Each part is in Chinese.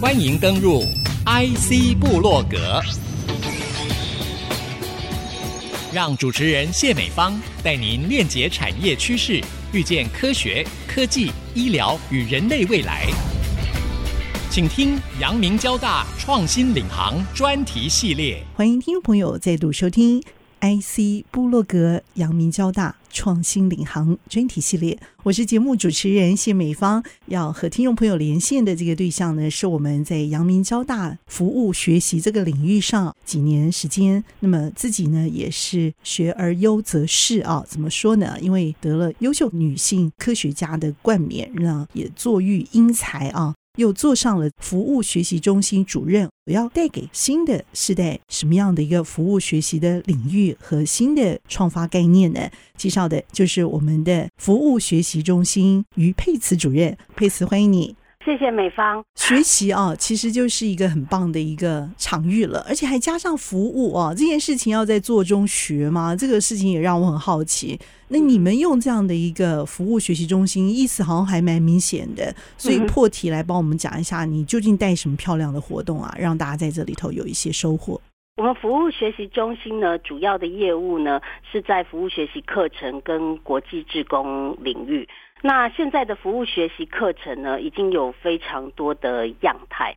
欢迎登入 IC 部落格，让主持人谢美芳带您链接产业趋势，遇见科学、科技、医疗与人类未来。请听阳明交大创新领航专题系列。欢迎听众朋友再度收听 IC 部落格阳明交大创新领航专题系列。我是节目主持人谢美芳，要和听众朋友连线的这个对象呢，是我们在阳明交大服务学习这个领域上几年时间，那么自己呢也是学而优则仕啊。怎么说呢？因为得了优秀女性科学家的冠冕，让也坐育英才啊。又坐上了服务学习中心主任，我要带给新的世代什么样的一个服务学习的领域和新的创发概念呢？介绍的就是我们的服务学习中心于佩慈主任，佩慈，欢迎你。谢谢美方。学习啊，其实就是一个很棒的一个场域了，而且还加上服务啊，这件事情要在做中学吗？这个事情也让我很好奇。那你们用这样的一个服务学习中心，意思好像还蛮明显的，所以破题来帮我们讲一下，你究竟带什么漂亮的活动啊，让大家在这里头有一些收获。我们服务学习中心呢，主要的业务呢是在服务学习课程跟国际志工领域。那现在的服务学习课程呢，已经有非常多的样态。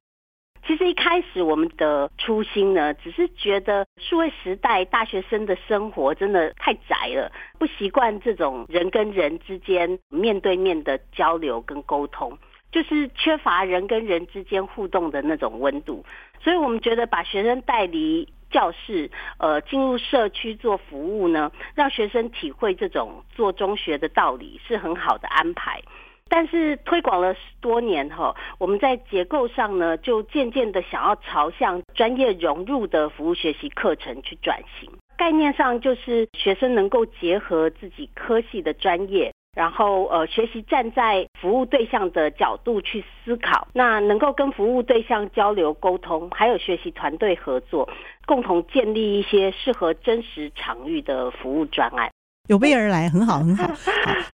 其实一开始我们的初心呢，只是觉得数位时代大学生的生活真的太窄了，不习惯这种人跟人之间面对面的交流跟沟通，就是缺乏人跟人之间互动的那种温度。所以我们觉得把学生带离教室，呃，进入社区做服务呢，让学生体会这种做中学的道理是很好的安排。但是推广了十多年后，我们在结构上呢，就渐渐的想要朝向专业融入的服务学习课程去转型。概念上就是学生能够结合自己科系的专业。然后，呃，学习站在服务对象的角度去思考，那能够跟服务对象交流沟通，还有学习团队合作，共同建立一些适合真实场域的服务专案。有备而来，很好，很好。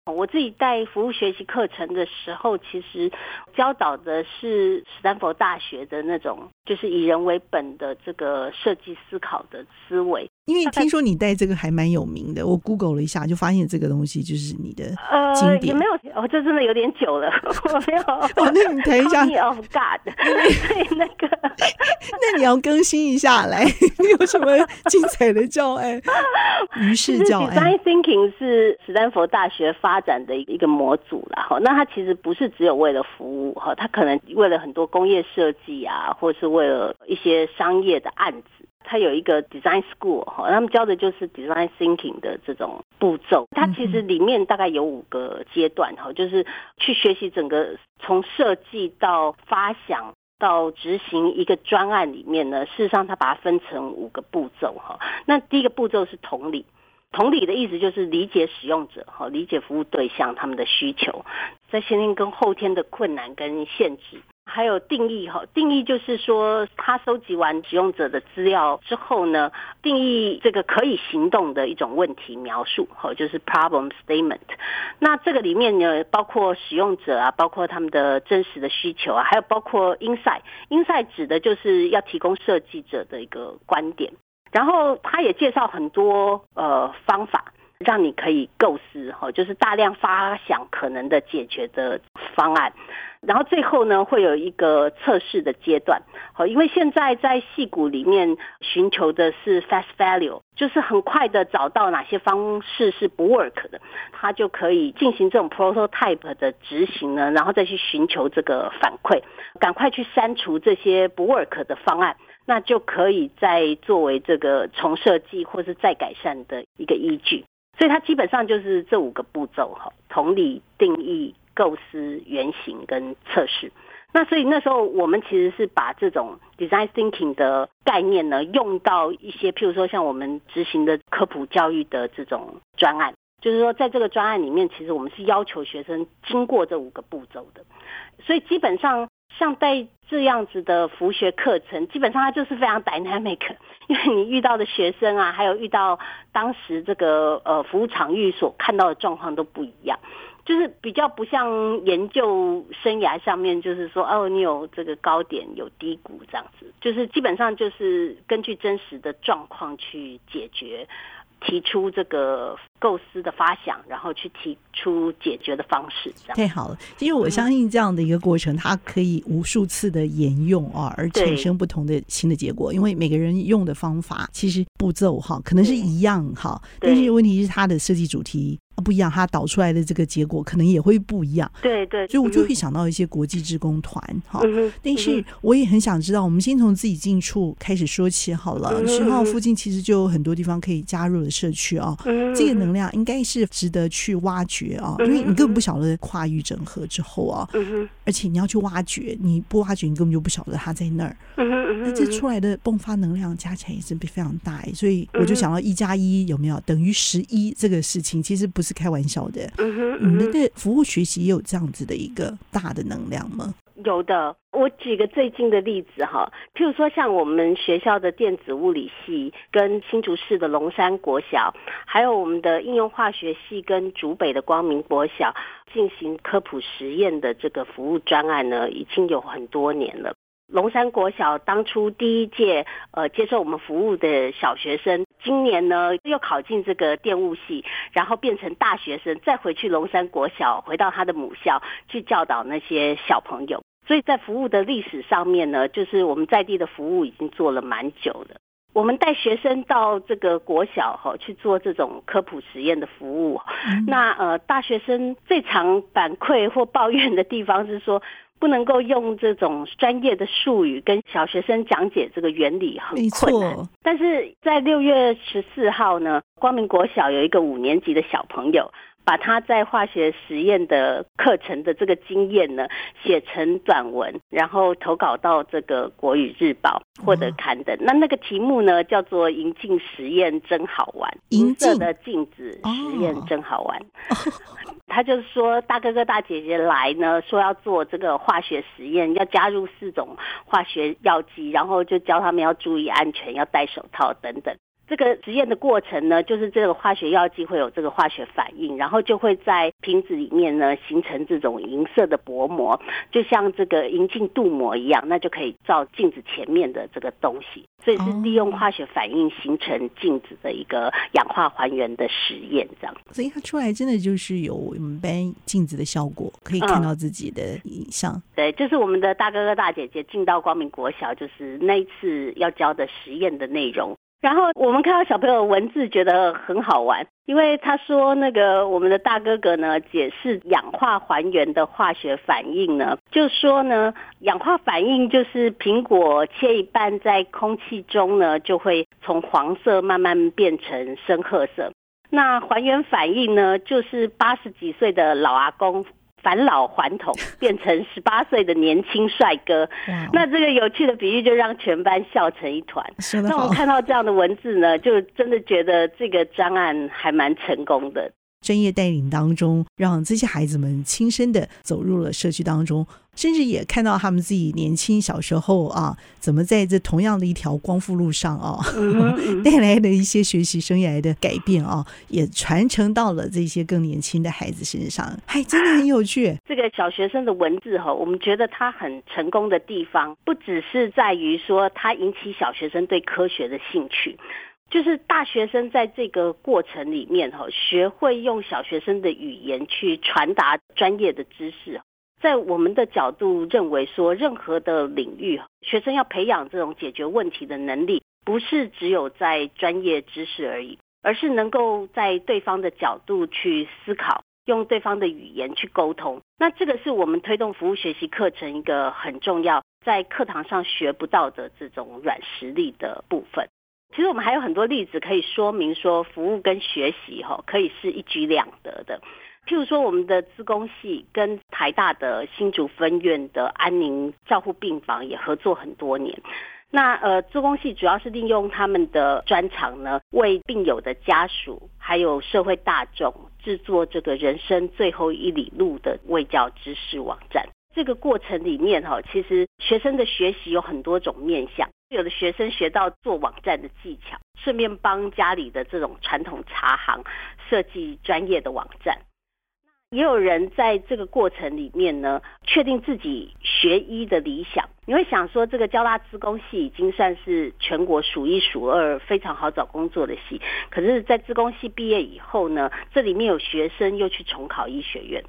好，我自己带服务学习课程的时候，其实教导的是斯坦福大学的那种，就是以人为本的这个设计思考的思维。因为听说你带这个还蛮有名的，我 Google 了一下，就发现这个东西就是你的经典。呃，也没有，哦，这真的有点久了，我没有。哦，那你谈一下。Of God，对那个，那你要更新一下来，你有什么精彩的教案？于是教案。Design Thinking 是史丹佛大学发展的一个模组了哈，那它其实不是只有为了服务哈，它可能为了很多工业设计啊，或是为了一些商业的案子。他有一个 design school 哈，他们教的就是 design thinking 的这种步骤。它其实里面大概有五个阶段哈，就是去学习整个从设计到发想到执行一个专案里面呢，事实上它把它分成五个步骤哈。那第一个步骤是同理，同理的意思就是理解使用者哈，理解服务对象他们的需求，在先天跟后天的困难跟限制。还有定义哈，定义就是说，他收集完使用者的资料之后呢，定义这个可以行动的一种问题描述，哈，就是 problem statement。那这个里面呢，包括使用者啊，包括他们的真实的需求啊，还有包括 insight。insight 指的就是要提供设计者的一个观点。然后他也介绍很多呃方法，让你可以构思哈，就是大量发想可能的解决的方案。然后最后呢，会有一个测试的阶段，好，因为现在在戏骨里面寻求的是 fast value，就是很快的找到哪些方式是不 work 的，他就可以进行这种 prototype 的执行呢，然后再去寻求这个反馈，赶快去删除这些不 work 的方案，那就可以再作为这个重设计或是再改善的一个依据。所以它基本上就是这五个步骤哈，同理、定义。构思、原型跟测试，那所以那时候我们其实是把这种 design thinking 的概念呢，用到一些譬如说像我们执行的科普教育的这种专案，就是说在这个专案里面，其实我们是要求学生经过这五个步骤的，所以基本上像带这样子的服学课程，基本上它就是非常 dynamic，因为你遇到的学生啊，还有遇到当时这个呃服务场域所看到的状况都不一样。就是比较不像研究生涯上面，就是说哦，你有这个高点有低谷这样子，就是基本上就是根据真实的状况去解决。提出这个构思的发想，然后去提出解决的方式，这样。太好了。因为我相信这样的一个过程，嗯、它可以无数次的沿用啊，而产生不同的新的结果。因为每个人用的方法其实步骤哈，可能是一样哈，但是问题是它的设计主题。不一样，它导出来的这个结果可能也会不一样。对对，所以我就会想到一些国际职工团哈。嗯、但是我也很想知道，我们先从自己近处开始说起好了。十、嗯、号附近其实就有很多地方可以加入的社区啊、哦嗯，这个能量应该是值得去挖掘啊、因为你根本不晓得跨域整合之后啊、嗯，而且你要去挖掘，你不挖掘，你根本就不晓得它在那儿。嗯、那这出来的迸发能量加起来也是非常大，所以我就想到一加一有没有等于十一这个事情，其实不是开玩笑的，你们的服务学习也有这样子的一个大的能量吗？有的，我举个最近的例子哈，譬如说像我们学校的电子物理系，跟新竹市的龙山国小，还有我们的应用化学系跟竹北的光明国小进行科普实验的这个服务专案呢，已经有很多年了。龙山国小当初第一届呃接受我们服务的小学生，今年呢又考进这个电务系，然后变成大学生，再回去龙山国小，回到他的母校去教导那些小朋友。所以在服务的历史上面呢，就是我们在地的服务已经做了蛮久了。我们带学生到这个国小哈去做这种科普实验的服务，嗯、那呃大学生最常反馈或抱怨的地方是说。不能够用这种专业的术语跟小学生讲解这个原理很困难。但是在六月十四号呢，光明国小有一个五年级的小朋友，把他在化学实验的课程的这个经验呢，写成短文，然后投稿到这个国语日报获得刊登。那那个题目呢，叫做“银镜实验真好玩”，银色的镜子实验真好玩。他就是说，大哥哥大姐姐来呢，说要做这个化学实验，要加入四种化学药剂，然后就教他们要注意安全，要戴手套等等。这个实验的过程呢，就是这个化学药剂会有这个化学反应，然后就会在瓶子里面呢形成这种银色的薄膜，就像这个银镜镀膜一样，那就可以照镜子前面的这个东西。所以是利用化学反应形成镜子的一个氧化还原的实验，这样。所以它出来真的就是有我们班镜子的效果，可以看到自己的影像。嗯、对，就是我们的大哥哥大姐姐进到光明国小，就是那一次要教的实验的内容。然后我们看到小朋友文字，觉得很好玩，因为他说那个我们的大哥哥呢，解释氧化还原的化学反应呢，就说呢，氧化反应就是苹果切一半在空气中呢，就会从黄色慢慢变成深褐色。那还原反应呢，就是八十几岁的老阿公。返老还童，变成十八岁的年轻帅哥。那这个有趣的比喻就让全班笑成一团。那我看到这样的文字呢，就真的觉得这个专案还蛮成功的。专业带领当中，让这些孩子们亲身的走入了社区当中。甚至也看到他们自己年轻小时候啊，怎么在这同样的一条光复路上啊，带来的一些学习生涯的改变啊，也传承到了这些更年轻的孩子身上，还真的很有趣。这个小学生的文字哈，我们觉得他很成功的地方，不只是在于说他引起小学生对科学的兴趣，就是大学生在这个过程里面哈，学会用小学生的语言去传达专业的知识。在我们的角度认为说，任何的领域，学生要培养这种解决问题的能力，不是只有在专业知识而已，而是能够在对方的角度去思考，用对方的语言去沟通。那这个是我们推动服务学习课程一个很重要，在课堂上学不到的这种软实力的部分。其实我们还有很多例子可以说明说，服务跟学习哈可以是一举两得的。譬如说，我们的资工系跟台大的新竹分院的安宁照护病房也合作很多年。那呃，资工系主要是利用他们的专长呢，为病友的家属还有社会大众制作这个人生最后一里路的卫教知识网站。这个过程里面哈，其实学生的学习有很多种面向。有的学生学到做网站的技巧，顺便帮家里的这种传统茶行设计专业的网站。也有人在这个过程里面呢，确定自己学医的理想。你会想说，这个交大资工系已经算是全国数一数二非常好找工作的系，可是，在资工系毕业以后呢，这里面有学生又去重考医学院。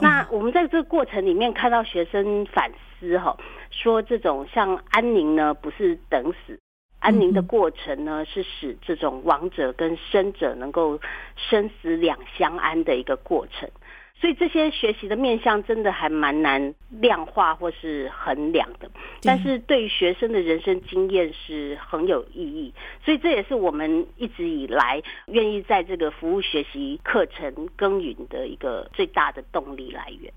那我们在这个过程里面看到学生反思哈，说这种像安宁呢，不是等死。安宁的过程呢，是使这种亡者跟生者能够生死两相安的一个过程。所以这些学习的面向真的还蛮难量化或是衡量的，但是对于学生的人生经验是很有意义。所以这也是我们一直以来愿意在这个服务学习课程耕耘的一个最大的动力来源。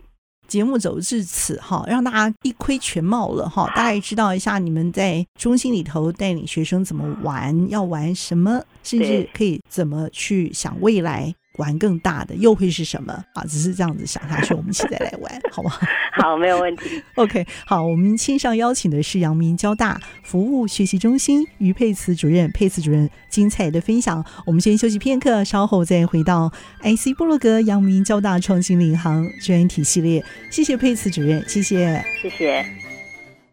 节目走至此哈，让大家一窥全貌了哈，大概知道一下你们在中心里头带领学生怎么玩，要玩什么，甚至可以怎么去想未来。玩更大的又会是什么啊？只是这样子想下去，我们一起再来玩，好不好？好，没有问题。OK，好，我们线上邀请的是阳明交大服务学习中心于佩慈主任，佩慈主任精彩的分享。我们先休息片刻，稍后再回到 IC 部落格阳明交大创新领航专题系列。谢谢佩慈主任，谢谢，谢谢。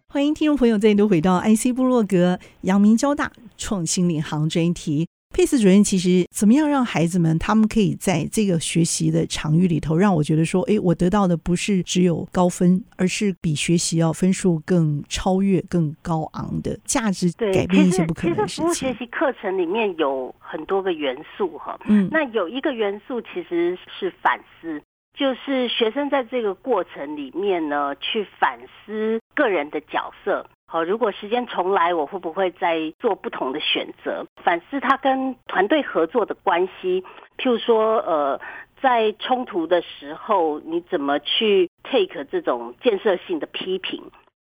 欢迎听众朋友再度回到 IC 部落格阳明交大创新领航专题。佩斯主任，其实怎么样让孩子们他们可以在这个学习的场域里头，让我觉得说，哎，我得到的不是只有高分，而是比学习要分数更超越、更高昂的价值，改变一些不可能的事情。服务学习课程里面有很多个元素哈，嗯，那有一个元素其实是反思，就是学生在这个过程里面呢，去反思个人的角色。好，如果时间重来，我会不会再做不同的选择？反思他跟团队合作的关系，譬如说，呃，在冲突的时候，你怎么去 take 这种建设性的批评？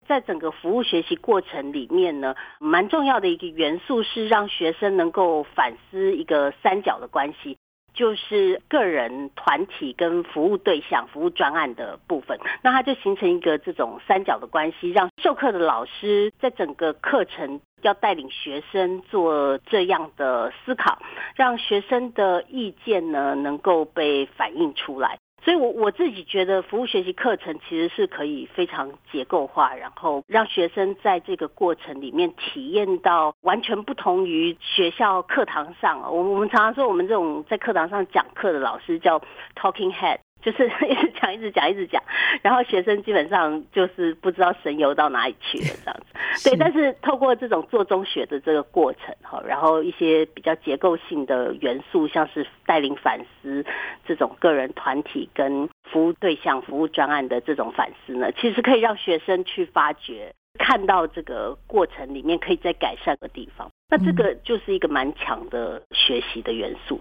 在整个服务学习过程里面呢，蛮重要的一个元素是让学生能够反思一个三角的关系。就是个人、团体跟服务对象、服务专案的部分，那它就形成一个这种三角的关系，让授课的老师在整个课程要带领学生做这样的思考，让学生的意见呢能够被反映出来。所以，我我自己觉得，服务学习课程其实是可以非常结构化，然后让学生在这个过程里面体验到完全不同于学校课堂上。我我们常常说，我们这种在课堂上讲课的老师叫 talking head。就是 一直讲，一直讲，一直讲，然后学生基本上就是不知道神游到哪里去了这样子。对，但是透过这种做中学的这个过程哈，然后一些比较结构性的元素，像是带领反思这种个人、团体跟服务对象、服务专案的这种反思呢，其实可以让学生去发掘，看到这个过程里面可以再改善的地方。那这个就是一个蛮强的学习的元素。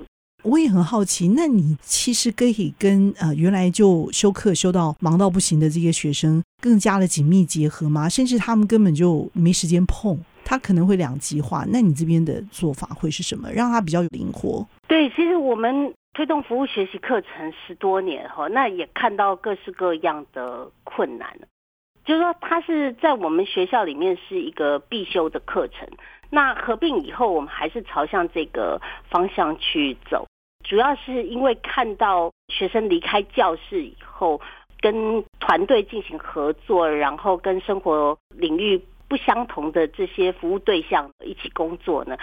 我也很好奇，那你其实可以跟呃原来就修课修到忙到不行的这些学生更加的紧密结合吗？甚至他们根本就没时间碰，他可能会两极化。那你这边的做法会是什么？让他比较灵活？对，其实我们推动服务学习课程十多年哈，那也看到各式各样的困难。就是说，它是在我们学校里面是一个必修的课程。那合并以后，我们还是朝向这个方向去走，主要是因为看到学生离开教室以后，跟团队进行合作，然后跟生活领域不相同的这些服务对象一起工作呢，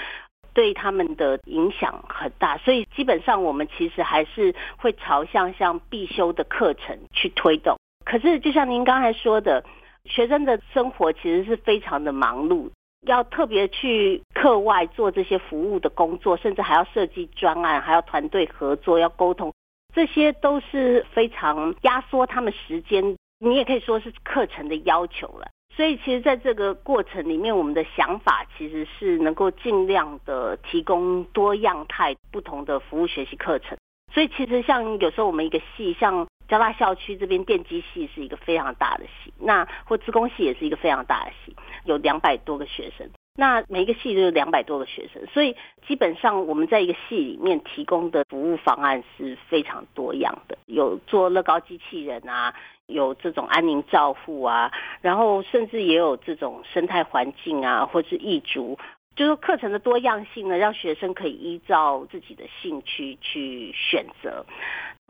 对他们的影响很大。所以基本上，我们其实还是会朝向像必修的课程去推动。可是，就像您刚才说的，学生的生活其实是非常的忙碌。要特别去课外做这些服务的工作，甚至还要设计专案，还要团队合作，要沟通，这些都是非常压缩他们时间。你也可以说是课程的要求了。所以，其实在这个过程里面，我们的想法其实是能够尽量的提供多样态、不同的服务学习课程。所以，其实像有时候我们一个系，像交大校区这边电机系是一个非常大的系，那或资工系也是一个非常大的系。有两百多个学生，那每一个系都有两百多个学生，所以基本上我们在一个系里面提供的服务方案是非常多样的，有做乐高机器人啊，有这种安宁照护啊，然后甚至也有这种生态环境啊，或是异族，就是课程的多样性呢，让学生可以依照自己的兴趣去选择。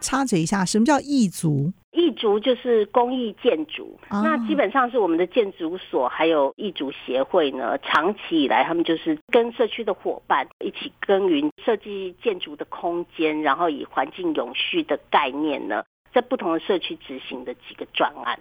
插嘴一下，什么叫异族？异族就是公益建筑，哦、那基本上是我们的建筑所还有异族协会呢，长期以来他们就是跟社区的伙伴一起耕耘设计建筑的空间，然后以环境永续的概念呢，在不同的社区执行的几个专案。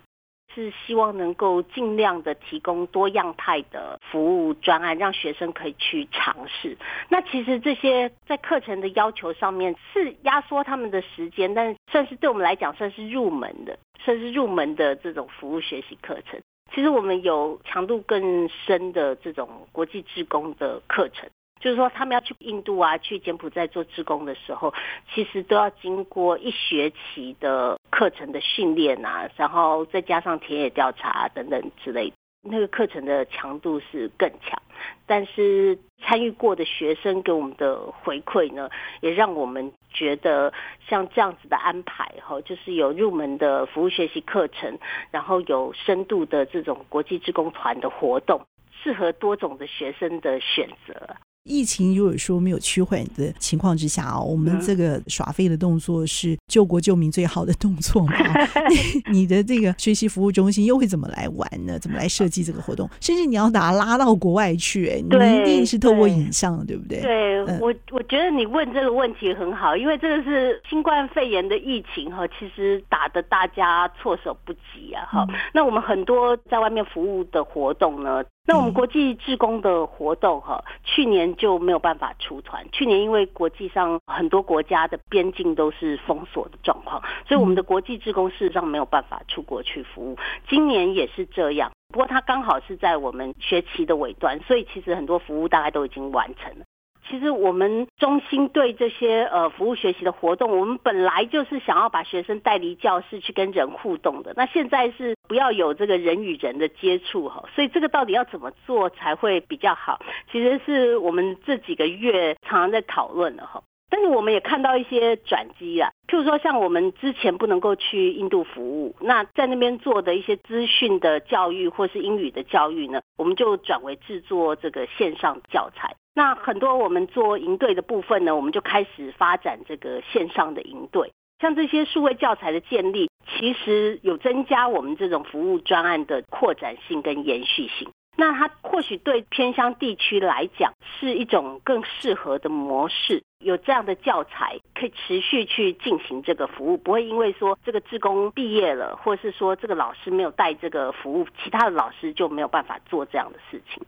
是希望能够尽量的提供多样态的服务专案，让学生可以去尝试。那其实这些在课程的要求上面是压缩他们的时间，但算是对我们来讲算是入门的，算是入门的这种服务学习课程。其实我们有强度更深的这种国际志工的课程。就是说，他们要去印度啊，去柬埔寨做志工的时候，其实都要经过一学期的课程的训练啊，然后再加上田野调查，等等之类，那个课程的强度是更强。但是参与过的学生给我们的回馈呢，也让我们觉得像这样子的安排哈，就是有入门的服务学习课程，然后有深度的这种国际志工团的活动，适合多种的学生的选择。疫情如果说没有趋缓的情况之下啊，我们这个耍废的动作是救国救民最好的动作嘛？你你的这个学习服务中心又会怎么来玩呢？怎么来设计这个活动？甚至你要把它拉到国外去，哎，你一定是透过影像，对，对不对？对，嗯、我我觉得你问这个问题很好，因为这个是新冠肺炎的疫情哈，其实打的大家措手不及啊。哈、嗯，那我们很多在外面服务的活动呢？那我们国际志工的活动哈，去年就没有办法出团。去年因为国际上很多国家的边境都是封锁的状况，所以我们的国际志工事实上没有办法出国去服务。今年也是这样，不过它刚好是在我们学期的尾端，所以其实很多服务大概都已经完成了。其实我们中心对这些呃服务学习的活动，我们本来就是想要把学生带离教室去跟人互动的。那现在是不要有这个人与人的接触哈，所以这个到底要怎么做才会比较好？其实是我们这几个月常常在讨论的哈。但是我们也看到一些转机啊，譬如说像我们之前不能够去印度服务，那在那边做的一些资讯的教育或是英语的教育呢，我们就转为制作这个线上教材。那很多我们做营队的部分呢，我们就开始发展这个线上的营队。像这些数位教材的建立，其实有增加我们这种服务专案的扩展性跟延续性。那它或许对偏乡地区来讲是一种更适合的模式，有这样的教材可以持续去进行这个服务，不会因为说这个志工毕业了，或是说这个老师没有带这个服务，其他的老师就没有办法做这样的事情。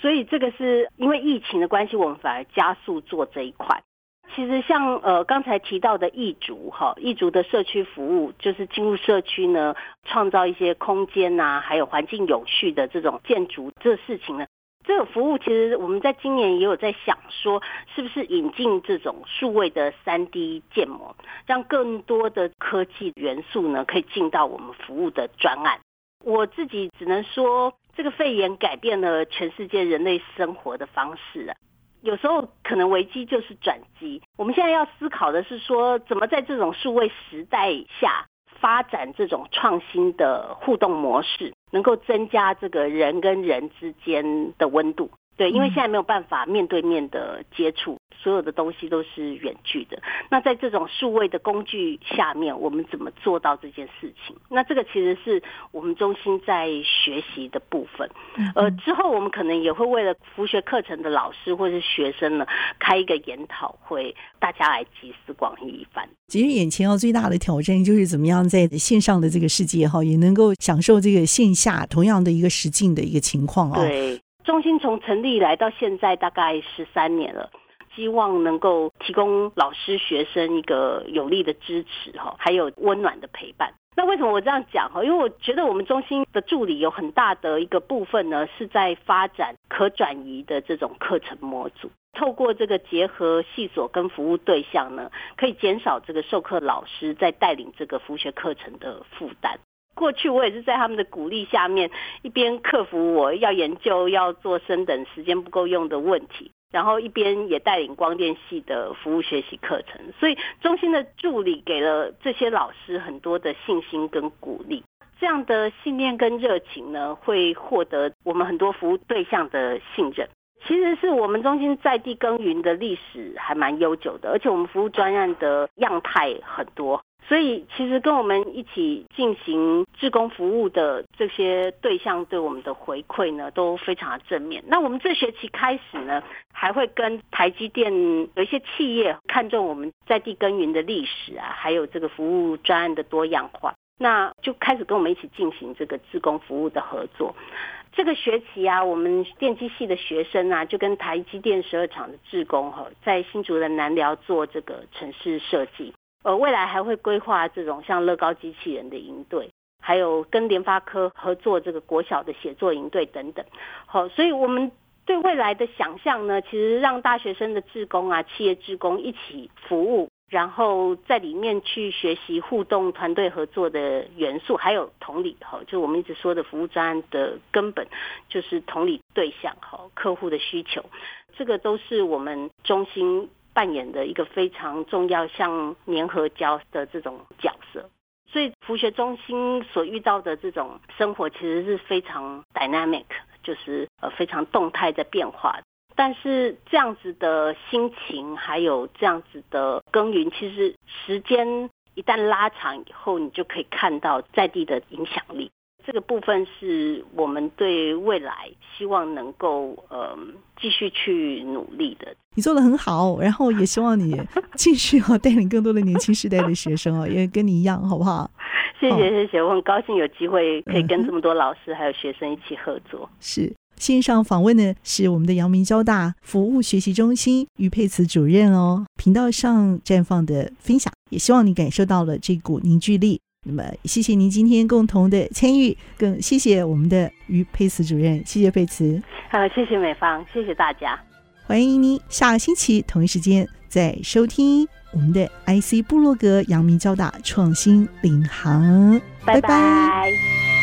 所以这个是因为疫情的关系，我们反而加速做这一块。其实像呃刚才提到的艺族哈，艺族的社区服务，就是进入社区呢，创造一些空间呐、啊，还有环境有序的这种建筑这事情呢，这个服务其实我们在今年也有在想说，是不是引进这种数位的 3D 建模，让更多的科技元素呢可以进到我们服务的专案。我自己只能说，这个肺炎改变了全世界人类生活的方式了。有时候可能危机就是转机。我们现在要思考的是说，怎么在这种数位时代下发展这种创新的互动模式，能够增加这个人跟人之间的温度。对，因为现在没有办法面对面的接触。所有的东西都是远距的。那在这种数位的工具下面，我们怎么做到这件事情？那这个其实是我们中心在学习的部分。呃，之后我们可能也会为了辅学课程的老师或是学生呢，开一个研讨会，大家来集思广益一番。其实眼前要最大的挑战就是怎么样在线上的这个世界哈，也能够享受这个线下同样的一个实境的一个情况啊。对，中心从成立以来到现在大概十三年了。希望能够提供老师、学生一个有力的支持哈，还有温暖的陪伴。那为什么我这样讲哈？因为我觉得我们中心的助理有很大的一个部分呢，是在发展可转移的这种课程模组。透过这个结合系所跟服务对象呢，可以减少这个授课老师在带领这个辅学课程的负担。过去我也是在他们的鼓励下面，一边克服我要研究、要做升等时间不够用的问题。然后一边也带领光电系的服务学习课程，所以中心的助理给了这些老师很多的信心跟鼓励。这样的信念跟热情呢，会获得我们很多服务对象的信任。其实是我们中心在地耕耘的历史还蛮悠久的，而且我们服务专案的样态很多，所以其实跟我们一起进行志工服务的这些对象对我们的回馈呢都非常的正面。那我们这学期开始呢，还会跟台积电有一些企业看中我们在地耕耘的历史啊，还有这个服务专案的多样化，那就开始跟我们一起进行这个志工服务的合作。这个学期啊，我们电机系的学生啊，就跟台积电十二厂的志工哈，在新竹的南寮做这个城市设计。呃，未来还会规划这种像乐高机器人的营队，还有跟联发科合作这个国小的写作营队等等。好，所以我们对未来的想象呢，其实让大学生的志工啊，企业志工一起服务。然后在里面去学习互动、团队合作的元素，还有同理哈，就我们一直说的服务专案的根本，就是同理对象哈，客户的需求，这个都是我们中心扮演的一个非常重要，像粘合胶的这种角色。所以服学中心所遇到的这种生活，其实是非常 dynamic，就是呃非常动态在变化。但是这样子的心情，还有这样子的耕耘，其实时间一旦拉长以后，你就可以看到在地的影响力。这个部分是我们对未来希望能够呃继续去努力的。你做的很好，然后也希望你继续哦带领更多的年轻时代的学生哦，也跟你一样，好不好？谢谢谢谢，我很高兴有机会可以跟这么多老师还有学生一起合作。是。线上访问的，是我们的阳明交大服务学习中心于佩慈主任哦。频道上绽放的分享，也希望你感受到了这股凝聚力。那么，谢谢您今天共同的参与，更谢谢我们的于佩慈主任，谢谢佩慈。好，谢谢美方，谢谢大家。欢迎您下个星期同一时间再收听我们的 IC 部落格阳明交大创新领航。拜拜。拜拜。